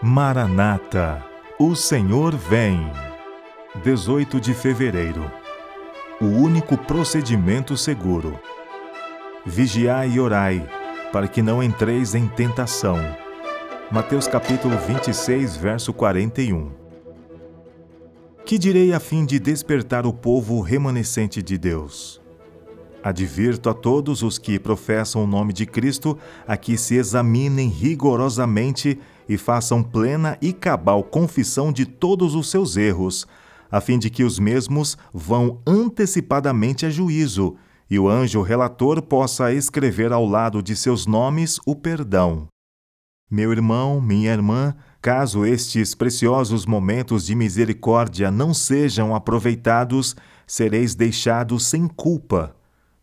Maranata, o Senhor vem. 18 de fevereiro. O único procedimento seguro. Vigiai e orai, para que não entreis em tentação. Mateus capítulo 26, verso 41. Que direi a fim de despertar o povo remanescente de Deus? Advirto a todos os que professam o nome de Cristo a que se examinem rigorosamente e façam plena e cabal confissão de todos os seus erros, a fim de que os mesmos vão antecipadamente a juízo, e o anjo relator possa escrever ao lado de seus nomes o perdão. Meu irmão, minha irmã, caso estes preciosos momentos de misericórdia não sejam aproveitados, sereis deixados sem culpa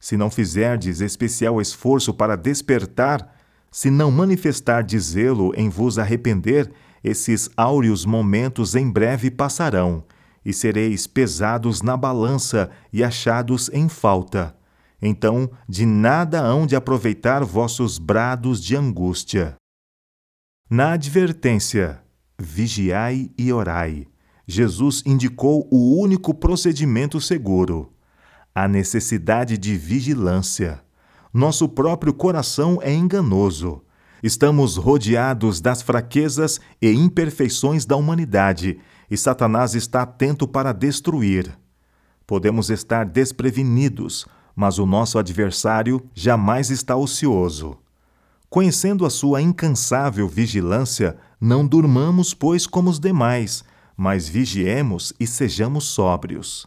se não fizerdes especial esforço para despertar, se não manifestardes zelo em vos arrepender, esses áureos momentos em breve passarão, e sereis pesados na balança e achados em falta. Então, de nada hão de aproveitar vossos brados de angústia. Na advertência, vigiai e orai, Jesus indicou o único procedimento seguro a necessidade de vigilância. Nosso próprio coração é enganoso. Estamos rodeados das fraquezas e imperfeições da humanidade e Satanás está atento para destruir. Podemos estar desprevenidos, mas o nosso adversário jamais está ocioso. Conhecendo a sua incansável vigilância, não durmamos, pois, como os demais, mas vigiemos e sejamos sóbrios.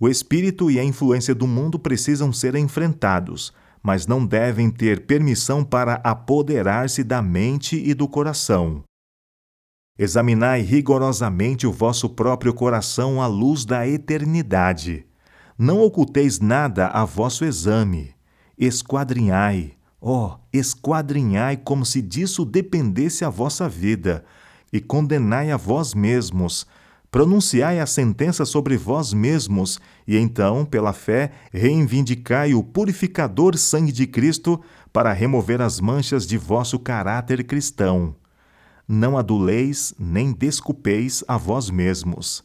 O espírito e a influência do mundo precisam ser enfrentados, mas não devem ter permissão para apoderar-se da mente e do coração. Examinai rigorosamente o vosso próprio coração à luz da eternidade. Não oculteis nada a vosso exame. Esquadrinhai, ó, oh, esquadrinhai como se disso dependesse a vossa vida, e condenai a vós mesmos, pronunciai a sentença sobre vós mesmos, e então, pela fé, reivindicai o purificador sangue de Cristo para remover as manchas de vosso caráter cristão. Não aduleis nem desculpeis a vós mesmos.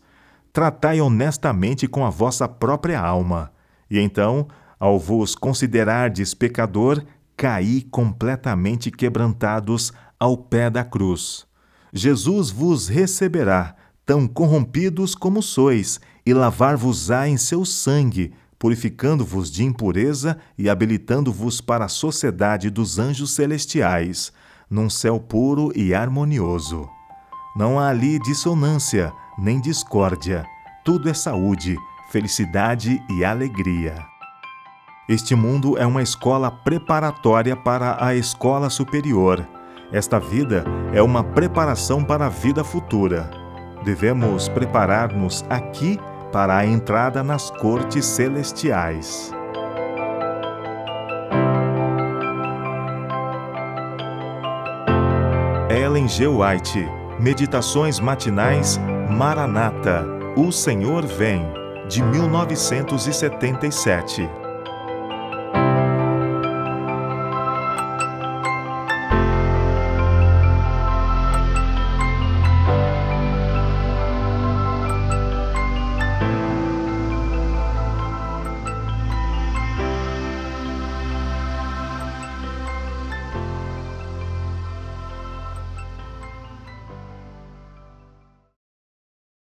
Tratai honestamente com a vossa própria alma, e então, ao vos considerardes pecador, caí completamente quebrantados ao pé da cruz. Jesus vos receberá tão corrompidos como sois, e lavar-vos-á em seu sangue, purificando-vos de impureza e habilitando-vos para a sociedade dos anjos celestiais, num céu puro e harmonioso. Não há ali dissonância, nem discórdia. Tudo é saúde, felicidade e alegria. Este mundo é uma escola preparatória para a escola superior. Esta vida é uma preparação para a vida futura devemos preparar-nos aqui para a entrada nas cortes celestiais. Ellen G. White, Meditações Matinais Maranata, O Senhor Vem, de 1977.